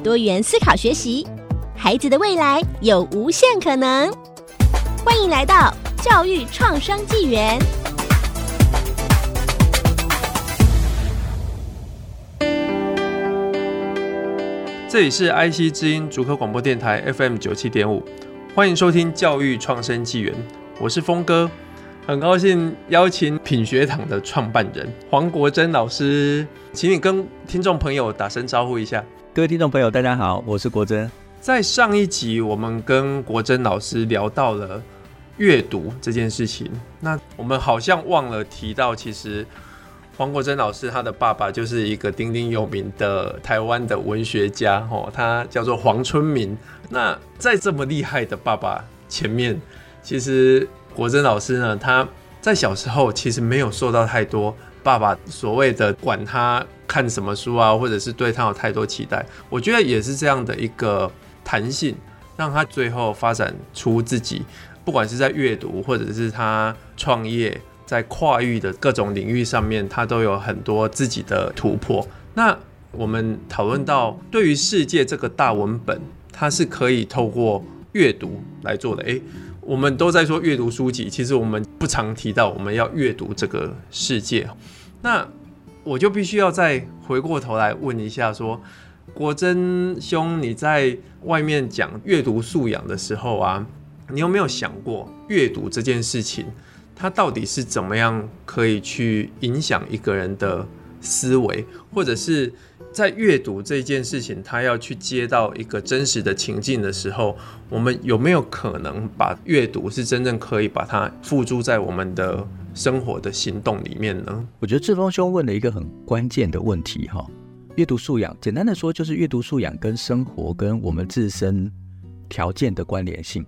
多元思考学习，孩子的未来有无限可能。欢迎来到教育创生纪元。这里是 IC 之音主科广播电台 FM 九七点五，欢迎收听教育创生纪元，我是峰哥，很高兴邀请品学堂的创办人黄国珍老师，请你跟听众朋友打声招呼一下。各位听众朋友，大家好，我是国珍。在上一集，我们跟国珍老师聊到了阅读这件事情。那我们好像忘了提到，其实黄国珍老师他的爸爸就是一个鼎鼎有名的台湾的文学家，哦，他叫做黄春明。那在这么厉害的爸爸前面，其实国珍老师呢，他在小时候其实没有受到太多爸爸所谓的管他看什么书啊，或者是对他有太多期待。我觉得也是这样的一个。弹性让他最后发展出自己，不管是在阅读或者是他创业，在跨域的各种领域上面，他都有很多自己的突破。那我们讨论到，对于世界这个大文本，它是可以透过阅读来做的。诶，我们都在说阅读书籍，其实我们不常提到我们要阅读这个世界。那我就必须要再回过头来问一下说。国珍兄，你在外面讲阅读素养的时候啊，你有没有想过阅读这件事情，它到底是怎么样可以去影响一个人的思维，或者是在阅读这件事情，他要去接到一个真实的情境的时候，我们有没有可能把阅读是真正可以把它付诸在我们的生活的行动里面呢？我觉得志峰兄问了一个很关键的问题哈。阅读素养，简单的说就是阅读素养跟生活跟我们自身条件的关联性。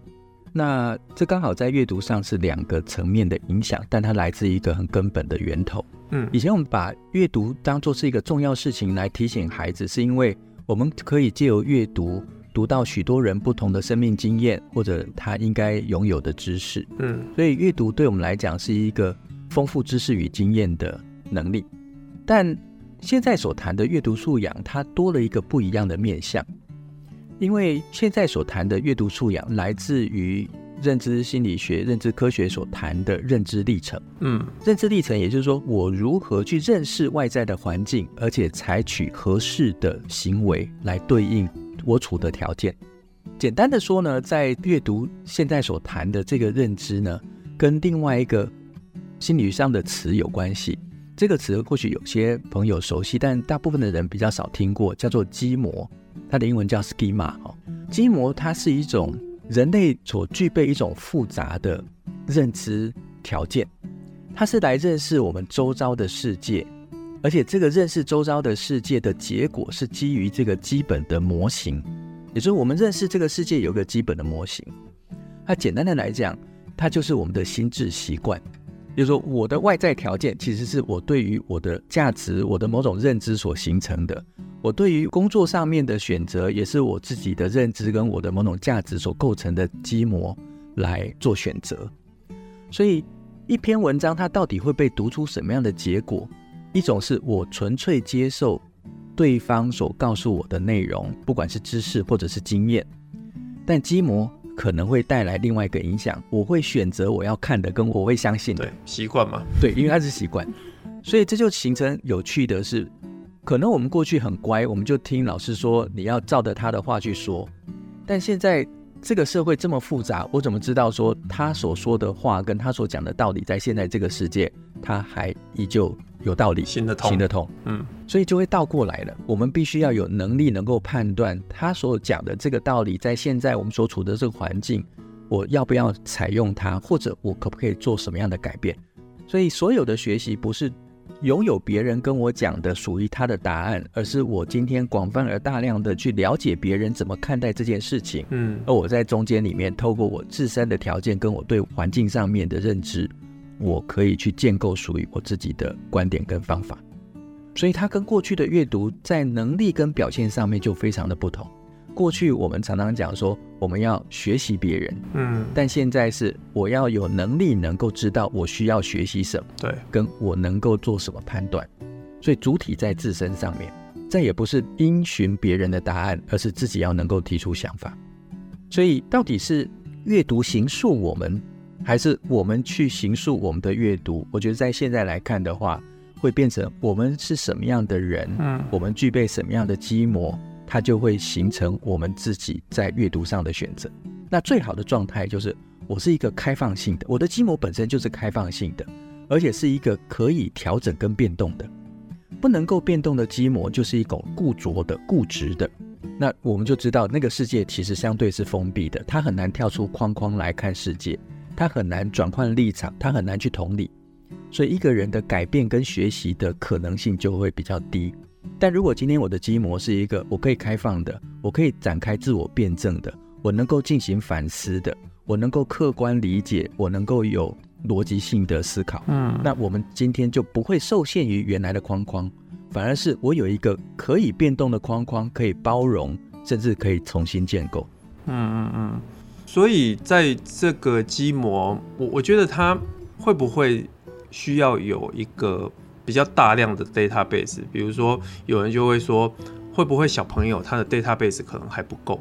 那这刚好在阅读上是两个层面的影响，但它来自一个很根本的源头。嗯，以前我们把阅读当作是一个重要事情来提醒孩子，是因为我们可以借由阅读读到许多人不同的生命经验或者他应该拥有的知识。嗯，所以阅读对我们来讲是一个丰富知识与经验的能力，但。现在所谈的阅读素养，它多了一个不一样的面向，因为现在所谈的阅读素养来自于认知心理学、认知科学所谈的认知历程。嗯，认知历程，也就是说，我如何去认识外在的环境，而且采取合适的行为来对应我处的条件。简单的说呢，在阅读现在所谈的这个认知呢，跟另外一个心理学上的词有关系。这个词或许有些朋友熟悉，但大部分的人比较少听过，叫做基模，它的英文叫 schema 哈。基模它是一种人类所具备一种复杂的认知条件，它是来认识我们周遭的世界，而且这个认识周遭的世界的结果是基于这个基本的模型，也就是我们认识这个世界有个基本的模型。它简单的来讲，它就是我们的心智习惯。就是说，我的外在条件其实是我对于我的价值、我的某种认知所形成的。我对于工作上面的选择，也是我自己的认知跟我的某种价值所构成的基模来做选择。所以，一篇文章它到底会被读出什么样的结果？一种是我纯粹接受对方所告诉我的内容，不管是知识或者是经验，但基模。可能会带来另外一个影响，我会选择我要看的，跟我会相信的。对，习惯嘛。对，因为它是习惯，所以这就形成有趣的是，可能我们过去很乖，我们就听老师说你要照着他的话去说，但现在这个社会这么复杂，我怎么知道说他所说的话跟他所讲的道理，在现在这个世界，他还依旧有道理，行得通，行得通，嗯，所以就会倒过来了。我们必须要有能力能够判断他所讲的这个道理，在现在我们所处的这个环境，我要不要采用它，或者我可不可以做什么样的改变？所以所有的学习不是拥有别人跟我讲的属于他的答案，而是我今天广泛而大量的去了解别人怎么看待这件事情。嗯，而我在中间里面，透过我自身的条件跟我对环境上面的认知，我可以去建构属于我自己的观点跟方法。所以它跟过去的阅读在能力跟表现上面就非常的不同。过去我们常常讲说我们要学习别人，嗯，但现在是我要有能力能够知道我需要学习什么，对，跟我能够做什么判断。所以主体在自身上面，再也不是因循别人的答案，而是自己要能够提出想法。所以到底是阅读形塑我们，还是我们去形塑我们的阅读？我觉得在现在来看的话，会变成我们是什么样的人，嗯，我们具备什么样的基模。它就会形成我们自己在阅读上的选择。那最好的状态就是我是一个开放性的，我的基模本身就是开放性的，而且是一个可以调整跟变动的。不能够变动的基模就是一种固着的、固执的。那我们就知道，那个世界其实相对是封闭的，它很难跳出框框来看世界，它很难转换立场，他很难去同理。所以一个人的改变跟学习的可能性就会比较低。但如果今天我的基模是一个我可以开放的，我可以展开自我辩证的，我能够进行反思的，我能够客观理解，我能够有逻辑性的思考，嗯，那我们今天就不会受限于原来的框框，反而是我有一个可以变动的框框，可以包容，甚至可以重新建构。嗯嗯嗯。所以在这个基模，我我觉得它会不会需要有一个。比较大量的 database，比如说有人就会说，会不会小朋友他的 database 可能还不够，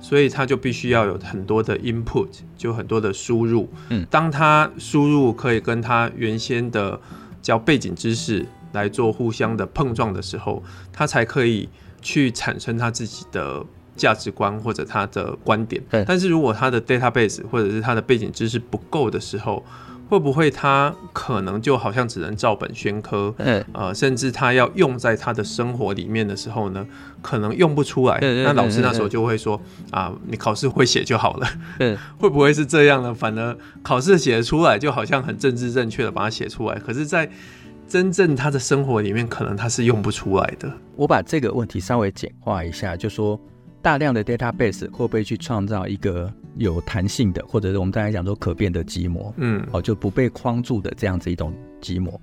所以他就必须要有很多的 input，就很多的输入。嗯，当他输入可以跟他原先的叫背景知识来做互相的碰撞的时候，他才可以去产生他自己的价值观或者他的观点。嗯，但是如果他的 database 或者是他的背景知识不够的时候，会不会他可能就好像只能照本宣科？嗯，呃，甚至他要用在他的生活里面的时候呢，可能用不出来。嗯，那老师那时候就会说：“啊，你考试会写就好了。”嗯，会不会是这样呢？反而考试写得出来，就好像很政治正确的把它写出来。可是，在真正他的生活里面，可能他是用不出来的。我把这个问题稍微简化一下，就说。大量的 database 会不会去创造一个有弹性的，或者是我们刚才讲说可变的基模？嗯，哦，就不被框住的这样子一种基模。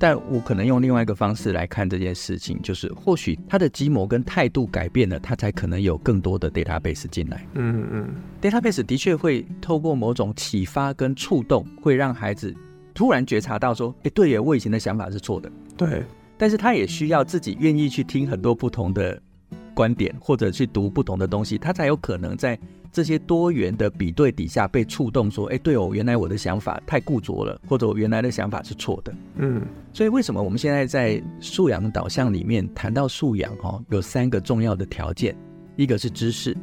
但我可能用另外一个方式来看这件事情，就是或许他的基模跟态度改变了，他才可能有更多的 database 进来。嗯嗯，database 的确会透过某种启发跟触动，会让孩子突然觉察到说：“哎，对耶，我以前的想法是错的。”对，但是他也需要自己愿意去听很多不同的。观点或者去读不同的东西，他才有可能在这些多元的比对底下被触动，说：“哎，对哦，原来我的想法太固着了，或者我原来的想法是错的。”嗯，所以为什么我们现在在素养导向里面谈到素养，哦，有三个重要的条件，一个是知识，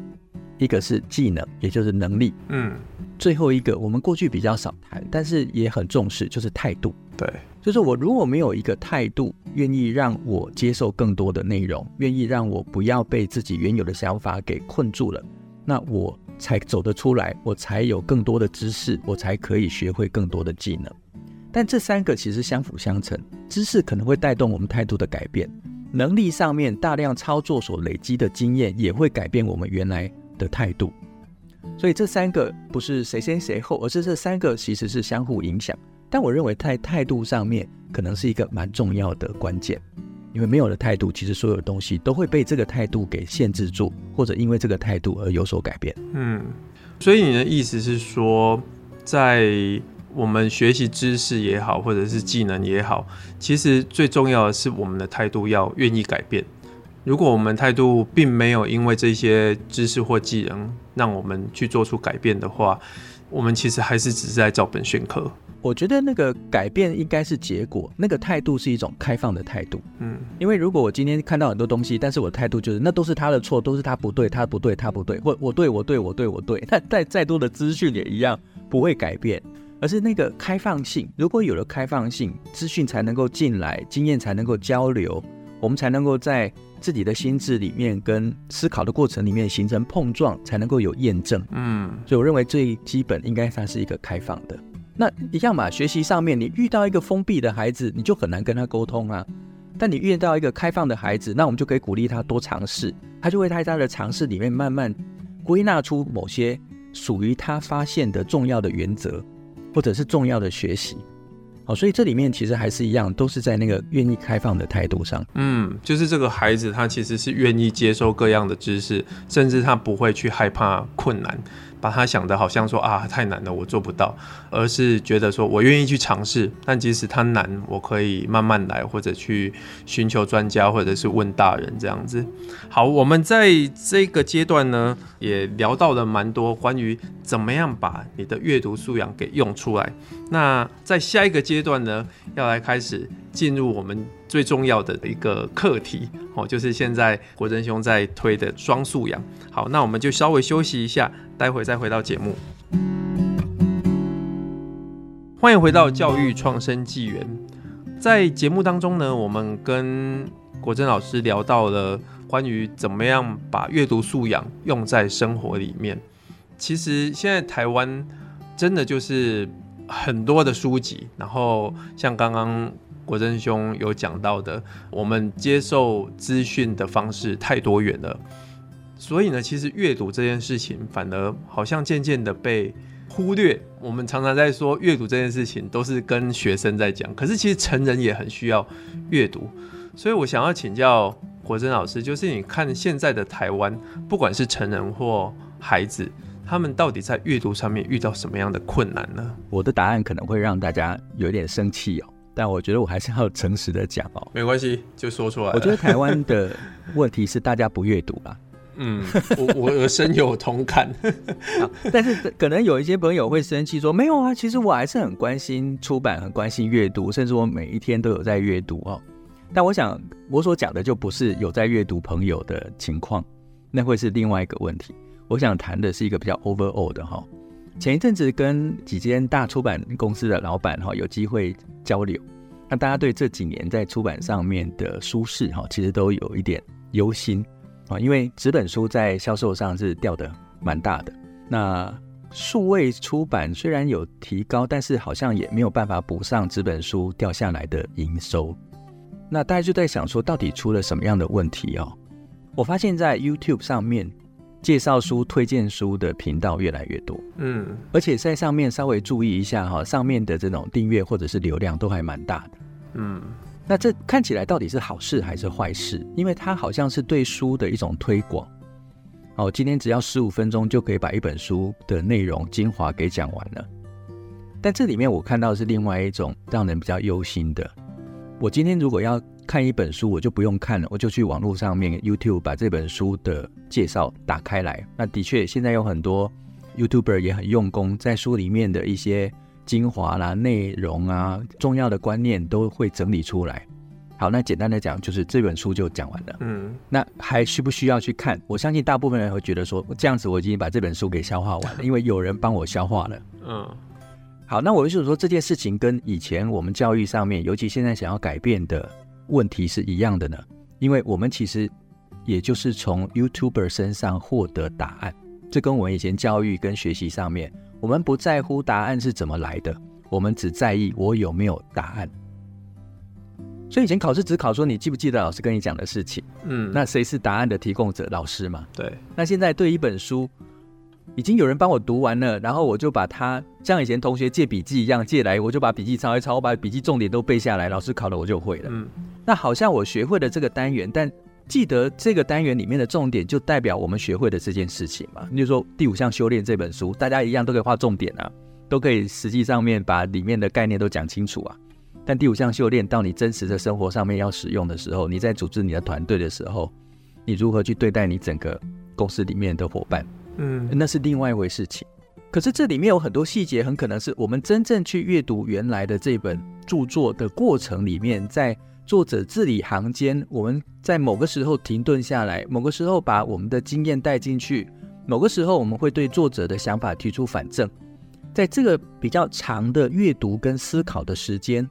一个是技能，也就是能力，嗯，最后一个我们过去比较少谈，但是也很重视，就是态度。对。就是我如果没有一个态度，愿意让我接受更多的内容，愿意让我不要被自己原有的想法给困住了，那我才走得出来，我才有更多的知识，我才可以学会更多的技能。但这三个其实相辅相成，知识可能会带动我们态度的改变，能力上面大量操作所累积的经验也会改变我们原来的态度。所以这三个不是谁先谁后，而是这三个其实是相互影响。但我认为在态度上面可能是一个蛮重要的关键，因为没有了态度，其实所有的东西都会被这个态度给限制住，或者因为这个态度而有所改变。嗯，所以你的意思是说，在我们学习知识也好，或者是技能也好，其实最重要的是我们的态度要愿意改变。如果我们态度并没有因为这些知识或技能让我们去做出改变的话，我们其实还是只是在照本宣科。我觉得那个改变应该是结果，那个态度是一种开放的态度。嗯，因为如果我今天看到很多东西，但是我的态度就是那都是他的错，都是他不对，他不对，他不对，或我对我对我对我对，那 再再多的资讯也一样不会改变，而是那个开放性。如果有了开放性，资讯才能够进来，经验才能够交流，我们才能够在自己的心智里面跟思考的过程里面形成碰撞，才能够有验证。嗯，所以我认为最基本应该它是一个开放的。那一样嘛，学习上面你遇到一个封闭的孩子，你就很难跟他沟通啊。但你遇到一个开放的孩子，那我们就可以鼓励他多尝试，他就会在他的尝试里面慢慢归纳出某些属于他发现的重要的原则，或者是重要的学习。好，所以这里面其实还是一样，都是在那个愿意开放的态度上。嗯，就是这个孩子他其实是愿意接受各样的知识，甚至他不会去害怕困难。把他想的好像说啊，太难了，我做不到，而是觉得说我愿意去尝试，但即使他难，我可以慢慢来，或者去寻求专家，或者是问大人这样子。好，我们在这个阶段呢，也聊到了蛮多关于怎么样把你的阅读素养给用出来。那在下一个阶段呢，要来开始进入我们最重要的一个课题哦，就是现在国珍兄在推的双素养。好，那我们就稍微休息一下。待会再回到节目，欢迎回到教育创生纪元。在节目当中呢，我们跟国珍老师聊到了关于怎么样把阅读素养用在生活里面。其实现在台湾真的就是很多的书籍，然后像刚刚国珍兄有讲到的，我们接受资讯的方式太多元了。所以呢，其实阅读这件事情反而好像渐渐的被忽略。我们常常在说阅读这件事情，都是跟学生在讲，可是其实成人也很需要阅读。所以我想要请教国珍老师，就是你看现在的台湾，不管是成人或孩子，他们到底在阅读上面遇到什么样的困难呢？我的答案可能会让大家有点生气哦，但我觉得我还是要诚实的讲哦。没关系，就说出来。我觉得 台湾的问题是大家不阅读吧。嗯，我我深有同感 但是可能有一些朋友会生气说，没有啊，其实我还是很关心出版，很关心阅读，甚至我每一天都有在阅读哦。但我想我所讲的就不是有在阅读朋友的情况，那会是另外一个问题。我想谈的是一个比较 overall 的哈。前一阵子跟几间大出版公司的老板哈有机会交流，那大家对这几年在出版上面的舒适哈，其实都有一点忧心。啊，因为纸本书在销售上是掉的蛮大的，那数位出版虽然有提高，但是好像也没有办法补上纸本书掉下来的营收。那大家就在想说，到底出了什么样的问题哦？我发现，在 YouTube 上面介绍书、推荐书的频道越来越多，嗯，而且在上面稍微注意一下哈，上面的这种订阅或者是流量都还蛮大的，嗯。那这看起来到底是好事还是坏事？因为它好像是对书的一种推广。哦，今天只要十五分钟就可以把一本书的内容精华给讲完了。但这里面我看到的是另外一种让人比较忧心的。我今天如果要看一本书，我就不用看了，我就去网络上面 YouTube 把这本书的介绍打开来。那的确，现在有很多 YouTuber 也很用功，在书里面的一些。精华啦、内容啊、重要的观念都会整理出来。好，那简单的讲，就是这本书就讲完了。嗯，那还需不需要去看？我相信大部分人会觉得说，这样子我已经把这本书给消化完了，因为有人帮我消化了。嗯，好，那我就是说这件事情跟以前我们教育上面，尤其现在想要改变的问题是一样的呢？因为我们其实也就是从 YouTuber 身上获得答案，这跟我们以前教育跟学习上面。我们不在乎答案是怎么来的，我们只在意我有没有答案。所以以前考试只考说你记不记得老师跟你讲的事情，嗯，那谁是答案的提供者？老师嘛。对。那现在对一本书，已经有人帮我读完了，然后我就把它像以前同学借笔记一样借来，我就把笔记抄一抄，我把笔记重点都背下来，老师考了我就会了。嗯。那好像我学会了这个单元，但。记得这个单元里面的重点，就代表我们学会的这件事情嘛？你就说《第五项修炼》这本书，大家一样都可以画重点啊，都可以实际上面把里面的概念都讲清楚啊。但第五项修炼到你真实的生活上面要使用的时候，你在组织你的团队的时候，你如何去对待你整个公司里面的伙伴？嗯，那是另外一回事情。可是这里面有很多细节，很可能是我们真正去阅读原来的这本著作的过程里面，在。作者字里行间，我们在某个时候停顿下来，某个时候把我们的经验带进去，某个时候我们会对作者的想法提出反证，在这个比较长的阅读跟思考的时间，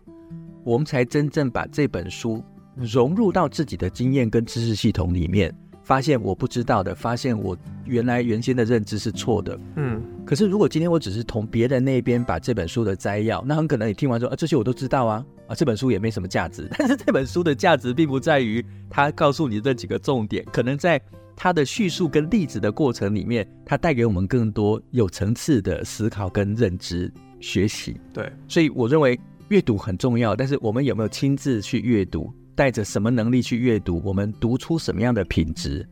我们才真正把这本书融入到自己的经验跟知识系统里面，发现我不知道的，发现我原来原先的认知是错的。嗯，可是如果今天我只是从别人那边把这本书的摘要，那很可能你听完说啊，这些我都知道啊，啊，这本书也没什么价值。但是这本书的价值并不在于它告诉你这几个重点，可能在它的叙述跟例子的过程里面，它带给我们更多有层次的思考跟认知学习。对，所以我认为阅读很重要，但是我们有没有亲自去阅读？带着什么能力去阅读？我们读出什么样的品质？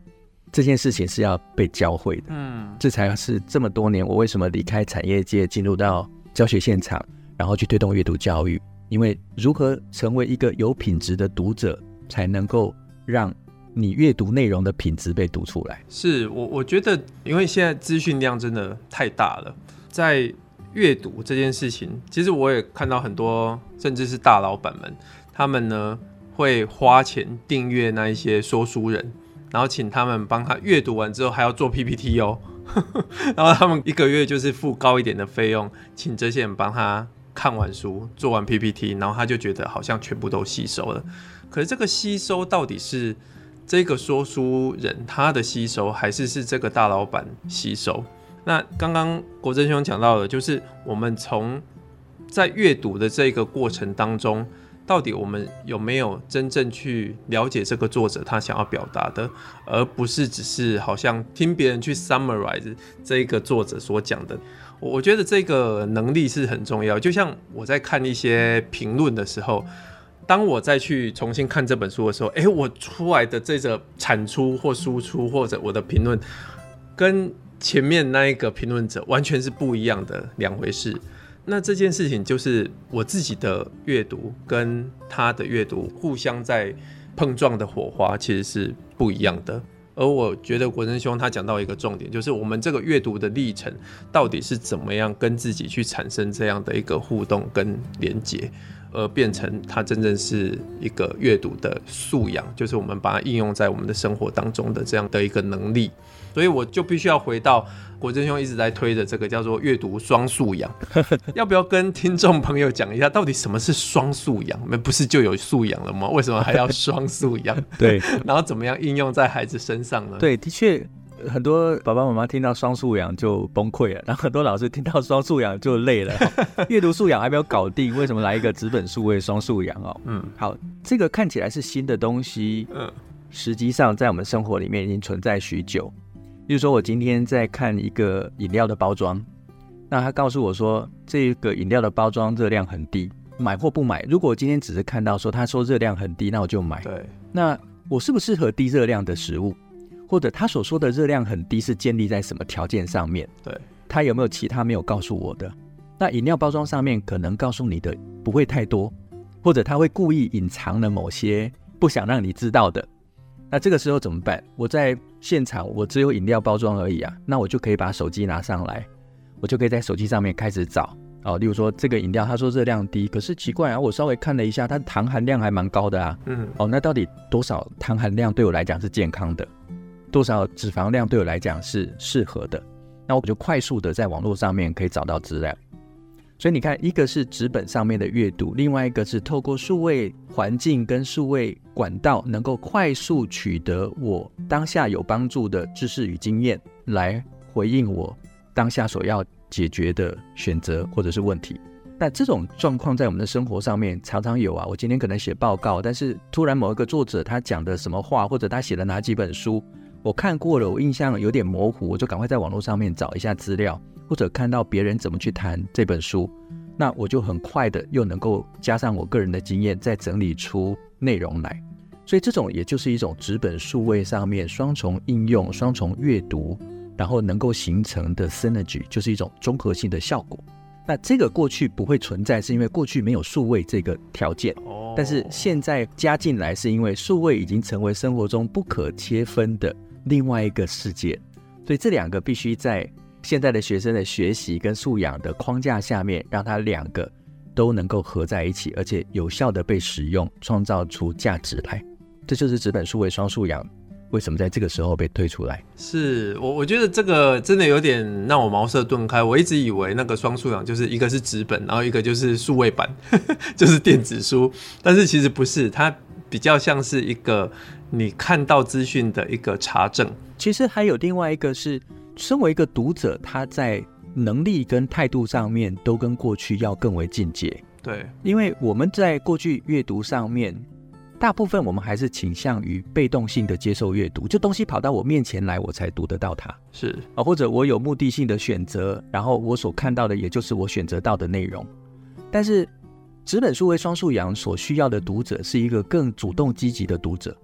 这件事情是要被教会的。嗯，这才是这么多年我为什么离开产业界，进入到教学现场，然后去推动阅读教育。因为如何成为一个有品质的读者，才能够让你阅读内容的品质被读出来。是我我觉得，因为现在资讯量真的太大了，在阅读这件事情，其实我也看到很多，甚至是大老板们，他们呢。会花钱订阅那一些说书人，然后请他们帮他阅读完之后还要做 PPT 哦，然后他们一个月就是付高一点的费用，请这些人帮他看完书、做完 PPT，然后他就觉得好像全部都吸收了。可是这个吸收到底是这个说书人他的吸收，还是是这个大老板吸收？那刚刚国珍兄讲到的，就是我们从在阅读的这个过程当中。到底我们有没有真正去了解这个作者他想要表达的，而不是只是好像听别人去 summarize 这个作者所讲的？我觉得这个能力是很重要。就像我在看一些评论的时候，当我再去重新看这本书的时候，诶，我出来的这个产出或输出或者我的评论，跟前面那一个评论者完全是不一样的两回事。那这件事情就是我自己的阅读跟他的阅读互相在碰撞的火花，其实是不一样的。而我觉得国珍兄他讲到一个重点，就是我们这个阅读的历程到底是怎么样跟自己去产生这样的一个互动跟连接，而变成它真正是一个阅读的素养，就是我们把它应用在我们的生活当中的这样的一个能力。所以我就必须要回到。国珍兄一直在推的这个叫做阅读双素养，要不要跟听众朋友讲一下，到底什么是双素养？我们不是就有素养了吗？为什么还要双素养？对，然后怎么样应用在孩子身上呢？对，的确，很多爸爸妈妈听到双素养就崩溃了，然后很多老师听到双素养就累了。阅读素养还没有搞定，为什么来一个纸本数位双素养哦？嗯，好，这个看起来是新的东西，嗯，实际上在我们生活里面已经存在许久。比如说，我今天在看一个饮料的包装，那他告诉我说，这个饮料的包装热量很低，买或不买？如果我今天只是看到说他说热量很低，那我就买。对，那我适不适合低热量的食物？或者他所说的热量很低是建立在什么条件上面？对，他有没有其他没有告诉我的？那饮料包装上面可能告诉你的不会太多，或者他会故意隐藏了某些不想让你知道的。那这个时候怎么办？我在现场，我只有饮料包装而已啊，那我就可以把手机拿上来，我就可以在手机上面开始找哦。例如说，这个饮料他说热量低，可是奇怪啊，我稍微看了一下，它糖含量还蛮高的啊。嗯。哦，那到底多少糖含量对我来讲是健康的？多少脂肪量对我来讲是适合的？那我就快速的在网络上面可以找到资料。所以你看，一个是纸本上面的阅读，另外一个是透过数位环境跟数位管道，能够快速取得我当下有帮助的知识与经验，来回应我当下所要解决的选择或者是问题。那这种状况在我们的生活上面常常有啊。我今天可能写报告，但是突然某一个作者他讲的什么话，或者他写的哪几本书，我看过了，我印象有点模糊，我就赶快在网络上面找一下资料。或者看到别人怎么去谈这本书，那我就很快的又能够加上我个人的经验，再整理出内容来。所以这种也就是一种纸本数位上面双重应用、双重阅读，然后能够形成的 synergy，就是一种综合性的效果。那这个过去不会存在，是因为过去没有数位这个条件。但是现在加进来，是因为数位已经成为生活中不可切分的另外一个世界。所以这两个必须在。现在的学生的学习跟素养的框架下面，让他两个都能够合在一起，而且有效的被使用，创造出价值来。这就是纸本数位双素养为什么在这个时候被推出来。是我我觉得这个真的有点让我茅塞顿开。我一直以为那个双素养就是一个是纸本，然后一个就是数位版，就是电子书。但是其实不是，它比较像是一个。你看到资讯的一个查证。其实还有另外一个是，身为一个读者，他在能力跟态度上面都跟过去要更为进阶。对，因为我们在过去阅读上面，大部分我们还是倾向于被动性的接受阅读，就东西跑到我面前来，我才读得到它。是啊，或者我有目的性的选择，然后我所看到的也就是我选择到的内容。但是，纸本书为双素养所需要的读者是一个更主动积极的读者。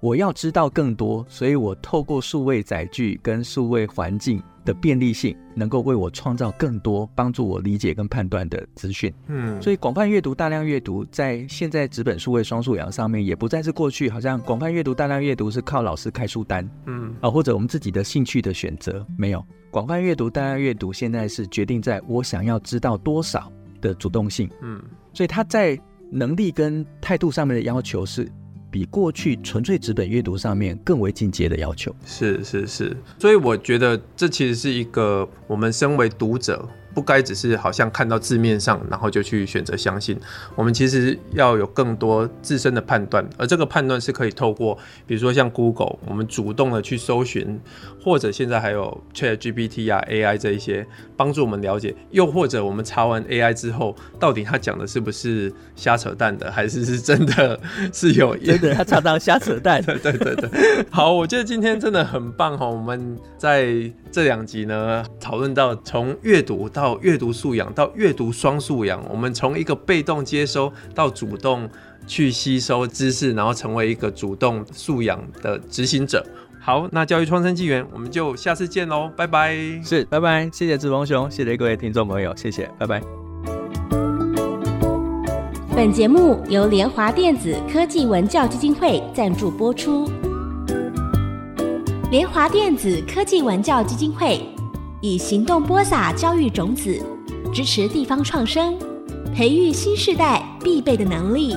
我要知道更多，所以我透过数位载具跟数位环境的便利性，能够为我创造更多帮助我理解跟判断的资讯。嗯，所以广泛阅读、大量阅读，在现在纸本数位双素养上面，也不再是过去好像广泛阅读、大量阅读是靠老师开书单，嗯啊，或者我们自己的兴趣的选择。没有，广泛阅读、大量阅读，现在是决定在我想要知道多少的主动性。嗯，所以他在能力跟态度上面的要求是。比过去纯粹纸本阅读上面更为进阶的要求，是是是，所以我觉得这其实是一个我们身为读者。不该只是好像看到字面上，然后就去选择相信。我们其实要有更多自身的判断，而这个判断是可以透过，比如说像 Google，我们主动的去搜寻，或者现在还有 ChatGPT 啊、AI 这一些帮助我们了解。又或者我们查完 AI 之后，到底他讲的是不是瞎扯淡的，还是是真的 是有？真的，他常常瞎扯淡。对对对对。好，我觉得今天真的很棒哈！我们在这两集呢，讨论到从阅读到到阅读素养，到阅读双素养，我们从一个被动接收到主动去吸收知识，然后成为一个主动素养的执行者。好，那教育创生纪元，我们就下次见喽，拜拜。是，拜拜，谢谢志鹏兄，谢谢各位听众朋友，谢谢，拜拜。本节目由联华电子科技文教基金会赞助播出。联华电子科技文教基金会。以行动播撒教育种子，支持地方创生，培育新世代必备的能力。